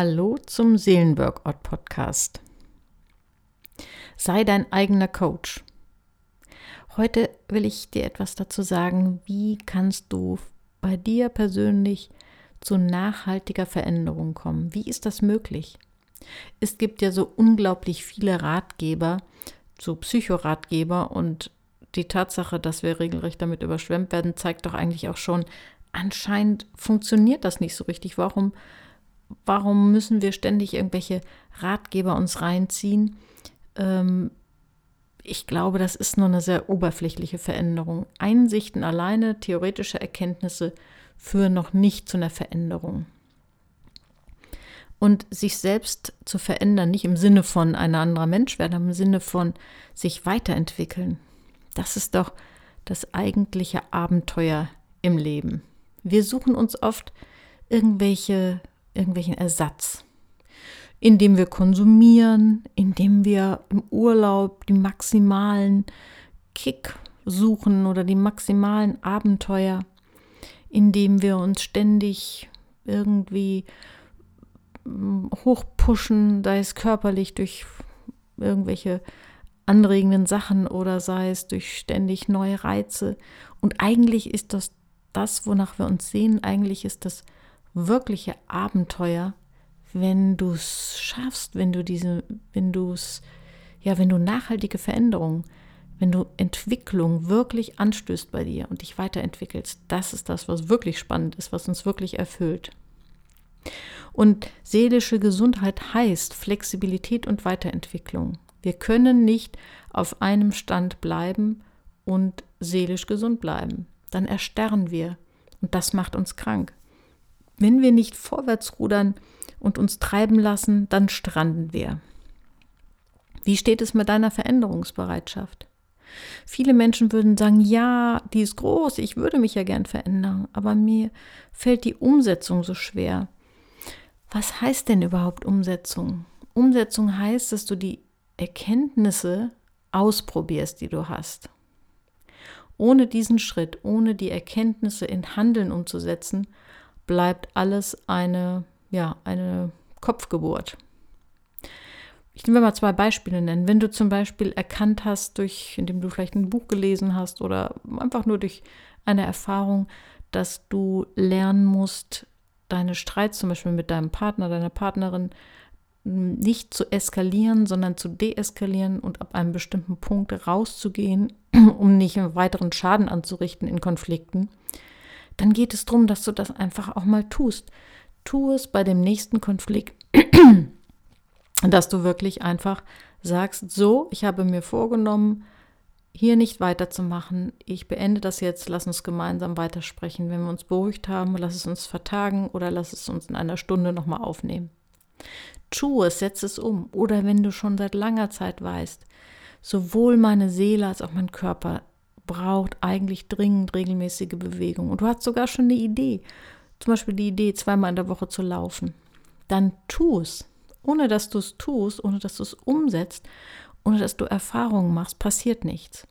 Hallo zum Seelenworkout Podcast. Sei dein eigener Coach. Heute will ich dir etwas dazu sagen, wie kannst du bei dir persönlich zu nachhaltiger Veränderung kommen? Wie ist das möglich? Es gibt ja so unglaublich viele Ratgeber, so Psychoratgeber und die Tatsache, dass wir regelrecht damit überschwemmt werden, zeigt doch eigentlich auch schon, anscheinend funktioniert das nicht so richtig. Warum warum müssen wir ständig irgendwelche Ratgeber uns reinziehen? Ähm, ich glaube, das ist nur eine sehr oberflächliche Veränderung. Einsichten alleine, theoretische Erkenntnisse führen noch nicht zu einer Veränderung. Und sich selbst zu verändern, nicht im Sinne von ein anderer Mensch werden, aber im Sinne von sich weiterentwickeln, das ist doch das eigentliche Abenteuer im Leben. Wir suchen uns oft irgendwelche irgendwelchen Ersatz, indem wir konsumieren, indem wir im Urlaub die maximalen Kick suchen oder die maximalen Abenteuer, indem wir uns ständig irgendwie hm, hochpushen, sei es körperlich durch irgendwelche anregenden Sachen oder sei es durch ständig neue Reize. Und eigentlich ist das das, wonach wir uns sehen, eigentlich ist das wirkliche Abenteuer, wenn du es schaffst, wenn du diese, wenn du es, ja, wenn du nachhaltige Veränderungen, wenn du Entwicklung wirklich anstößt bei dir und dich weiterentwickelst, das ist das, was wirklich spannend ist, was uns wirklich erfüllt. Und seelische Gesundheit heißt Flexibilität und Weiterentwicklung. Wir können nicht auf einem Stand bleiben und seelisch gesund bleiben. Dann erstarren wir und das macht uns krank. Wenn wir nicht vorwärts rudern und uns treiben lassen, dann stranden wir. Wie steht es mit deiner Veränderungsbereitschaft? Viele Menschen würden sagen, ja, die ist groß, ich würde mich ja gern verändern, aber mir fällt die Umsetzung so schwer. Was heißt denn überhaupt Umsetzung? Umsetzung heißt, dass du die Erkenntnisse ausprobierst, die du hast. Ohne diesen Schritt, ohne die Erkenntnisse in Handeln umzusetzen, bleibt alles eine, ja, eine Kopfgeburt. Ich will mal zwei Beispiele nennen. Wenn du zum Beispiel erkannt hast, durch, indem du vielleicht ein Buch gelesen hast oder einfach nur durch eine Erfahrung, dass du lernen musst, deine Streits zum Beispiel mit deinem Partner, deiner Partnerin nicht zu eskalieren, sondern zu deeskalieren und ab einem bestimmten Punkt rauszugehen, um nicht weiteren Schaden anzurichten in Konflikten, dann geht es darum, dass du das einfach auch mal tust. Tu es bei dem nächsten Konflikt, dass du wirklich einfach sagst, so, ich habe mir vorgenommen, hier nicht weiterzumachen. Ich beende das jetzt, lass uns gemeinsam weitersprechen. Wenn wir uns beruhigt haben, lass es uns vertagen oder lass es uns in einer Stunde nochmal aufnehmen. Tu es, setz es um. Oder wenn du schon seit langer Zeit weißt, sowohl meine Seele als auch mein Körper braucht eigentlich dringend regelmäßige Bewegung. Und du hast sogar schon eine Idee, zum Beispiel die Idee, zweimal in der Woche zu laufen. Dann tu es. Ohne dass du es tust, ohne dass du es umsetzt, ohne dass du Erfahrungen machst, passiert nichts.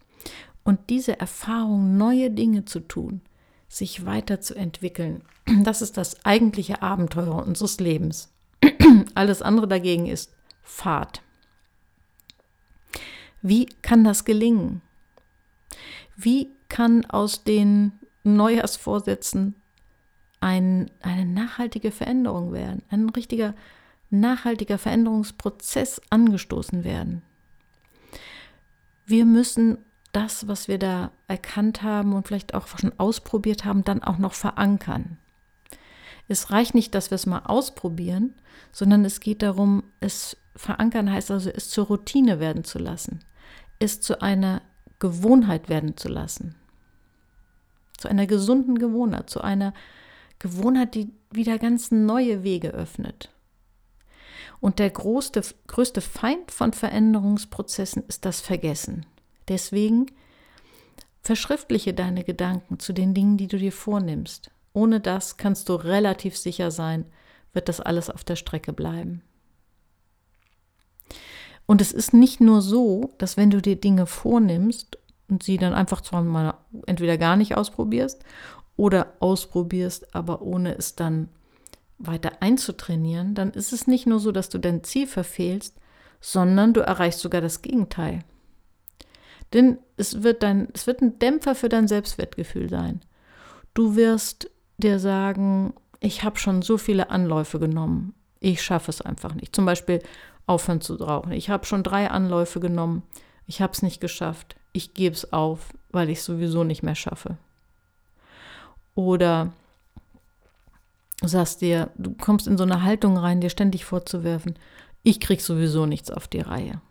Und diese Erfahrung, neue Dinge zu tun, sich weiterzuentwickeln, das ist das eigentliche Abenteuer unseres Lebens. Alles andere dagegen ist Fahrt. Wie kann das gelingen? Wie kann aus den Neujahrsvorsätzen ein, eine nachhaltige Veränderung werden, ein richtiger nachhaltiger Veränderungsprozess angestoßen werden? Wir müssen das, was wir da erkannt haben und vielleicht auch schon ausprobiert haben, dann auch noch verankern. Es reicht nicht, dass wir es mal ausprobieren, sondern es geht darum, es verankern heißt also, es zur Routine werden zu lassen, es zu einer Gewohnheit werden zu lassen. Zu einer gesunden Gewohnheit, zu einer Gewohnheit, die wieder ganz neue Wege öffnet. Und der größte, größte Feind von Veränderungsprozessen ist das Vergessen. Deswegen verschriftliche deine Gedanken zu den Dingen, die du dir vornimmst. Ohne das kannst du relativ sicher sein, wird das alles auf der Strecke bleiben. Und es ist nicht nur so, dass wenn du dir Dinge vornimmst und sie dann einfach zwar mal entweder gar nicht ausprobierst oder ausprobierst, aber ohne es dann weiter einzutrainieren, dann ist es nicht nur so, dass du dein Ziel verfehlst, sondern du erreichst sogar das Gegenteil. Denn es wird, dein, es wird ein Dämpfer für dein Selbstwertgefühl sein. Du wirst dir sagen, ich habe schon so viele Anläufe genommen, ich schaffe es einfach nicht. Zum Beispiel aufhören zu rauchen. Ich habe schon drei Anläufe genommen, ich habe es nicht geschafft, ich gebe es auf, weil ich es sowieso nicht mehr schaffe. Oder du sagst dir, du kommst in so eine Haltung rein, dir ständig vorzuwerfen, ich krieg sowieso nichts auf die Reihe.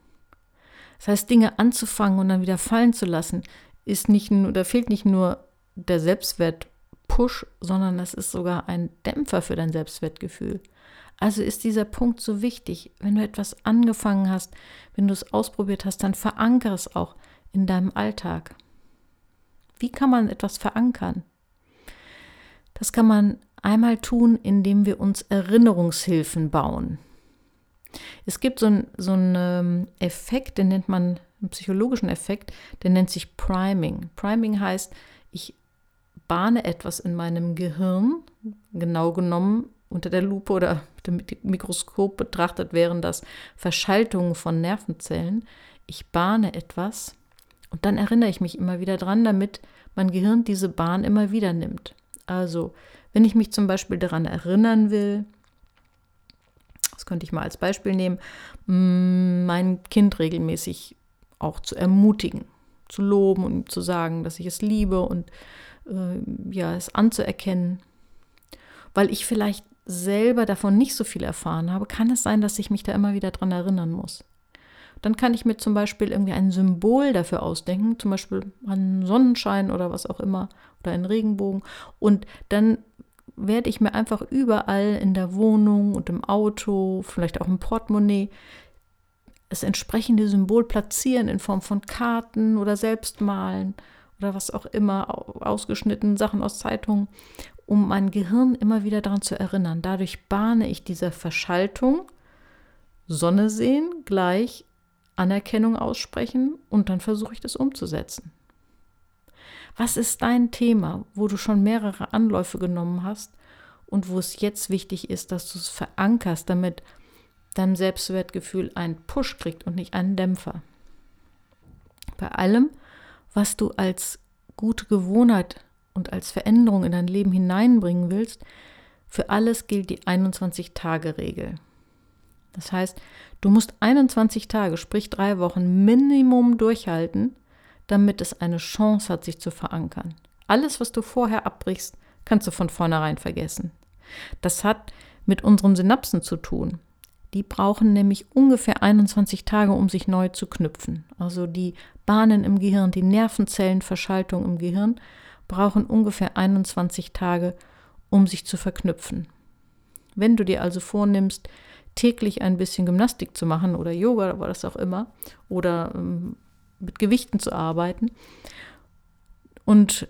Das heißt, Dinge anzufangen und dann wieder fallen zu lassen, ist nicht nur, da fehlt nicht nur der Selbstwert-Push, sondern es ist sogar ein Dämpfer für dein Selbstwertgefühl. Also ist dieser Punkt so wichtig. Wenn du etwas angefangen hast, wenn du es ausprobiert hast, dann verankere es auch in deinem Alltag. Wie kann man etwas verankern? Das kann man einmal tun, indem wir uns Erinnerungshilfen bauen. Es gibt so einen so ähm, Effekt, den nennt man einen psychologischen Effekt, der nennt sich Priming. Priming heißt, ich bahne etwas in meinem Gehirn, genau genommen unter der Lupe oder mit dem Mikroskop betrachtet wären das Verschaltungen von Nervenzellen. Ich bahne etwas und dann erinnere ich mich immer wieder dran, damit mein Gehirn diese Bahn immer wieder nimmt. Also, wenn ich mich zum Beispiel daran erinnern will, das könnte ich mal als Beispiel nehmen, mm, mein Kind regelmäßig auch zu ermutigen, zu loben und zu sagen, dass ich es liebe und äh, ja, es anzuerkennen. Weil ich vielleicht selber davon nicht so viel erfahren habe, kann es sein, dass ich mich da immer wieder dran erinnern muss. Dann kann ich mir zum Beispiel irgendwie ein Symbol dafür ausdenken, zum Beispiel einen Sonnenschein oder was auch immer oder einen Regenbogen. Und dann werde ich mir einfach überall in der Wohnung und im Auto, vielleicht auch im Portemonnaie, das entsprechende Symbol platzieren in Form von Karten oder selbst malen oder was auch immer, ausgeschnitten Sachen aus Zeitungen, um mein Gehirn immer wieder daran zu erinnern. Dadurch bahne ich diese Verschaltung, Sonne sehen, gleich Anerkennung aussprechen und dann versuche ich das umzusetzen. Was ist dein Thema, wo du schon mehrere Anläufe genommen hast und wo es jetzt wichtig ist, dass du es verankerst, damit dein Selbstwertgefühl einen Push kriegt und nicht einen Dämpfer? Bei allem, was du als gute Gewohnheit und als Veränderung in dein Leben hineinbringen willst, für alles gilt die 21-Tage-Regel. Das heißt, du musst 21 Tage, sprich drei Wochen Minimum durchhalten, damit es eine Chance hat, sich zu verankern. Alles, was du vorher abbrichst, kannst du von vornherein vergessen. Das hat mit unseren Synapsen zu tun. Die brauchen nämlich ungefähr 21 Tage, um sich neu zu knüpfen. Also die Bahnen im Gehirn, die Nervenzellenverschaltung im Gehirn brauchen ungefähr 21 Tage, um sich zu verknüpfen. Wenn du dir also vornimmst, täglich ein bisschen Gymnastik zu machen oder Yoga oder was auch immer oder ähm, mit Gewichten zu arbeiten. Und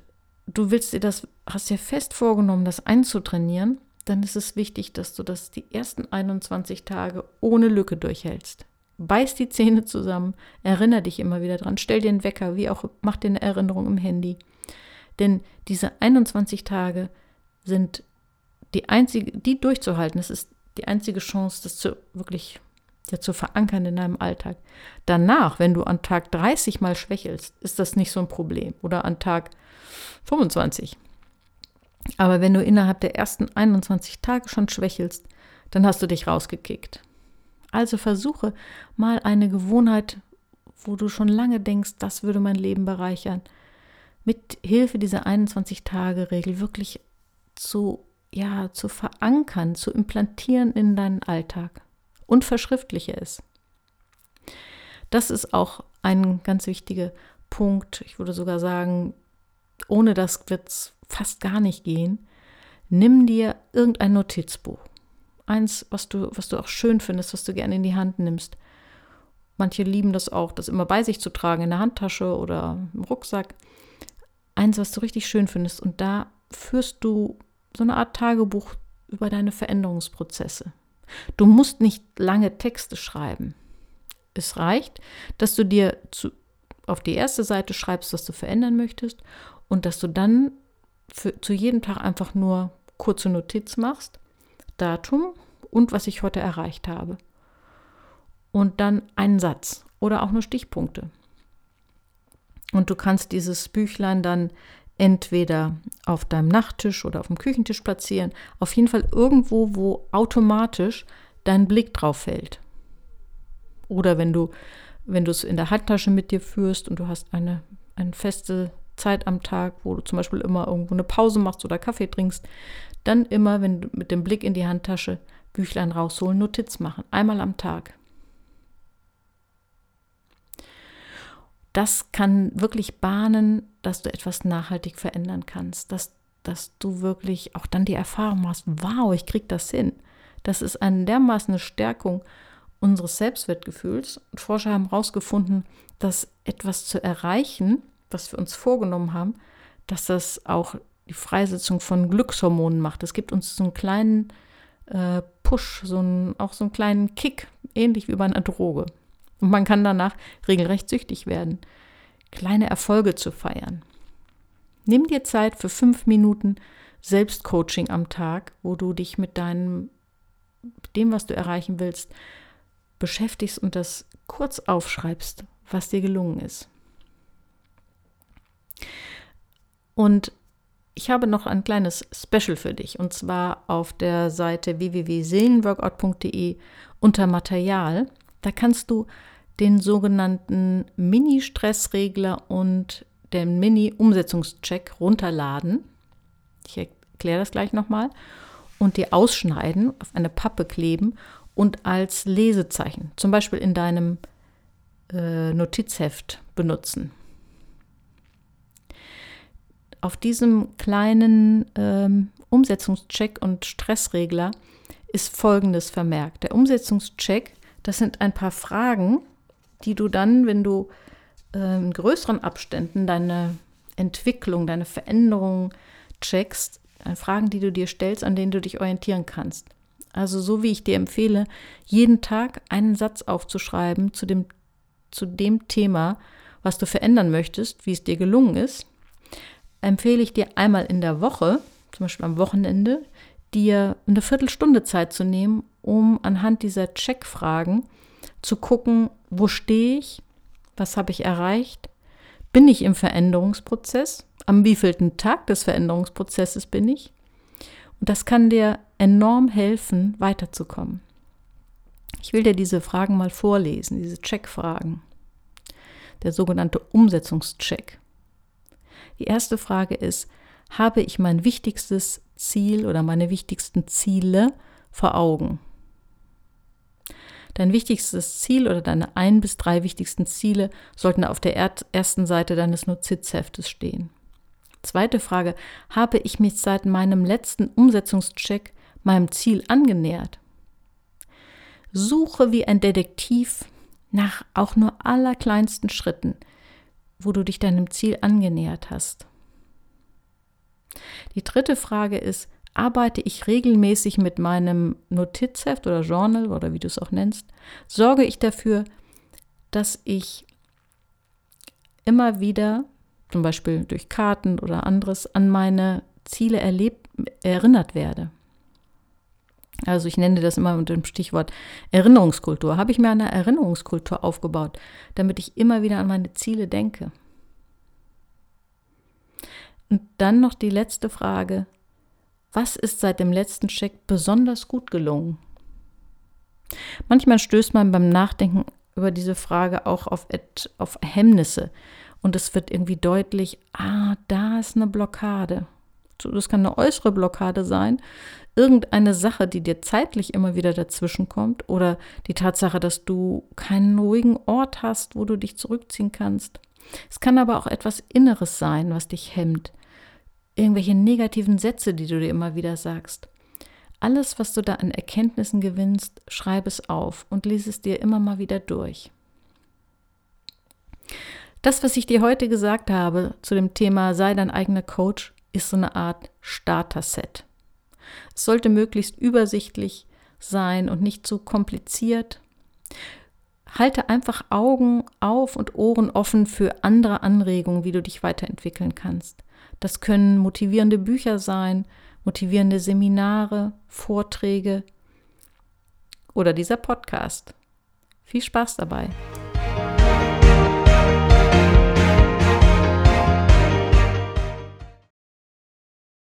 du willst dir das, hast dir fest vorgenommen, das einzutrainieren, dann ist es wichtig, dass du das die ersten 21 Tage ohne Lücke durchhältst. Beiß die Zähne zusammen, erinnere dich immer wieder dran, stell dir einen Wecker, wie auch, mach dir eine Erinnerung im Handy. Denn diese 21 Tage sind die einzige, die durchzuhalten, das ist die einzige Chance, das zu wirklich ja, zu verankern in deinem Alltag. Danach, wenn du an Tag 30 mal schwächelst, ist das nicht so ein Problem. Oder an Tag 25. Aber wenn du innerhalb der ersten 21 Tage schon schwächelst, dann hast du dich rausgekickt. Also versuche mal eine Gewohnheit, wo du schon lange denkst, das würde mein Leben bereichern, mit Hilfe dieser 21-Tage-Regel wirklich zu, ja, zu verankern, zu implantieren in deinen Alltag und verschriftliche es. Das ist auch ein ganz wichtiger Punkt. Ich würde sogar sagen, ohne das wird es fast gar nicht gehen. Nimm dir irgendein Notizbuch. Eins, was du, was du auch schön findest, was du gerne in die Hand nimmst. Manche lieben das auch, das immer bei sich zu tragen, in der Handtasche oder im Rucksack. Eins, was du richtig schön findest. Und da führst du so eine Art Tagebuch über deine Veränderungsprozesse. Du musst nicht lange Texte schreiben. Es reicht, dass du dir zu, auf die erste Seite schreibst, was du verändern möchtest und dass du dann für, zu jedem Tag einfach nur kurze Notiz machst. Datum und was ich heute erreicht habe. Und dann einen Satz oder auch nur Stichpunkte. Und du kannst dieses Büchlein dann entweder auf deinem Nachttisch oder auf dem Küchentisch platzieren. Auf jeden Fall irgendwo, wo automatisch dein Blick drauf fällt. Oder wenn du, wenn du es in der Handtasche mit dir führst und du hast eine, eine feste Zeit am Tag, wo du zum Beispiel immer irgendwo eine Pause machst oder Kaffee trinkst, dann immer, wenn du mit dem Blick in die Handtasche Büchlein rausholen, Notiz machen. Einmal am Tag. Das kann wirklich bahnen, dass du etwas nachhaltig verändern kannst, dass, dass du wirklich auch dann die Erfahrung machst, wow, ich krieg das hin. Das ist eine dermaßen eine Stärkung unseres Selbstwertgefühls. Und Forscher haben herausgefunden, dass etwas zu erreichen, was wir uns vorgenommen haben, dass das auch die Freisetzung von Glückshormonen macht. Es gibt uns so einen kleinen äh, Push, so einen, auch so einen kleinen Kick, ähnlich wie bei einer Droge. Und man kann danach regelrecht süchtig werden, kleine Erfolge zu feiern. Nimm dir Zeit für fünf Minuten Selbstcoaching am Tag, wo du dich mit deinem, dem, was du erreichen willst, beschäftigst und das kurz aufschreibst, was dir gelungen ist. Und ich habe noch ein kleines Special für dich und zwar auf der Seite www.seelenworkout.de unter Material da kannst du den sogenannten Mini-Stressregler und den Mini-Umsetzungscheck runterladen. Ich erkläre das gleich nochmal. Und dir ausschneiden, auf eine Pappe kleben und als Lesezeichen, zum Beispiel in deinem äh, Notizheft benutzen. Auf diesem kleinen ähm, Umsetzungscheck und Stressregler ist Folgendes vermerkt. Der Umsetzungscheck das sind ein paar Fragen, die du dann, wenn du äh, in größeren Abständen deine Entwicklung, deine Veränderung checkst, äh, Fragen, die du dir stellst, an denen du dich orientieren kannst. Also so wie ich dir empfehle, jeden Tag einen Satz aufzuschreiben zu dem, zu dem Thema, was du verändern möchtest, wie es dir gelungen ist, empfehle ich dir einmal in der Woche, zum Beispiel am Wochenende, dir eine Viertelstunde Zeit zu nehmen, um anhand dieser Checkfragen zu gucken, wo stehe ich, was habe ich erreicht, bin ich im Veränderungsprozess, am wievielten Tag des Veränderungsprozesses bin ich. Und das kann dir enorm helfen, weiterzukommen. Ich will dir diese Fragen mal vorlesen, diese Checkfragen. Der sogenannte Umsetzungscheck. Die erste Frage ist, habe ich mein wichtigstes Ziel oder meine wichtigsten Ziele vor Augen? Dein wichtigstes Ziel oder deine ein bis drei wichtigsten Ziele sollten auf der ersten Seite deines Notizheftes stehen. Zweite Frage, habe ich mich seit meinem letzten Umsetzungscheck meinem Ziel angenähert? Suche wie ein Detektiv nach auch nur allerkleinsten Schritten, wo du dich deinem Ziel angenähert hast. Die dritte Frage ist, arbeite ich regelmäßig mit meinem Notizheft oder Journal oder wie du es auch nennst, sorge ich dafür, dass ich immer wieder, zum Beispiel durch Karten oder anderes, an meine Ziele erlebt, erinnert werde. Also ich nenne das immer unter dem Stichwort Erinnerungskultur. Habe ich mir eine Erinnerungskultur aufgebaut, damit ich immer wieder an meine Ziele denke. Und dann noch die letzte Frage, was ist seit dem letzten Check besonders gut gelungen? Manchmal stößt man beim Nachdenken über diese Frage auch auf, auf Hemmnisse und es wird irgendwie deutlich, ah, da ist eine Blockade. Das kann eine äußere Blockade sein, irgendeine Sache, die dir zeitlich immer wieder dazwischen kommt oder die Tatsache, dass du keinen ruhigen Ort hast, wo du dich zurückziehen kannst. Es kann aber auch etwas Inneres sein, was dich hemmt irgendwelche negativen Sätze, die du dir immer wieder sagst. Alles, was du da an Erkenntnissen gewinnst, schreib es auf und lies es dir immer mal wieder durch. Das, was ich dir heute gesagt habe zu dem Thema sei dein eigener Coach, ist so eine Art Starter-Set. Es sollte möglichst übersichtlich sein und nicht zu kompliziert. Halte einfach Augen auf und Ohren offen für andere Anregungen, wie du dich weiterentwickeln kannst. Das können motivierende Bücher sein, motivierende Seminare, Vorträge oder dieser Podcast. Viel Spaß dabei!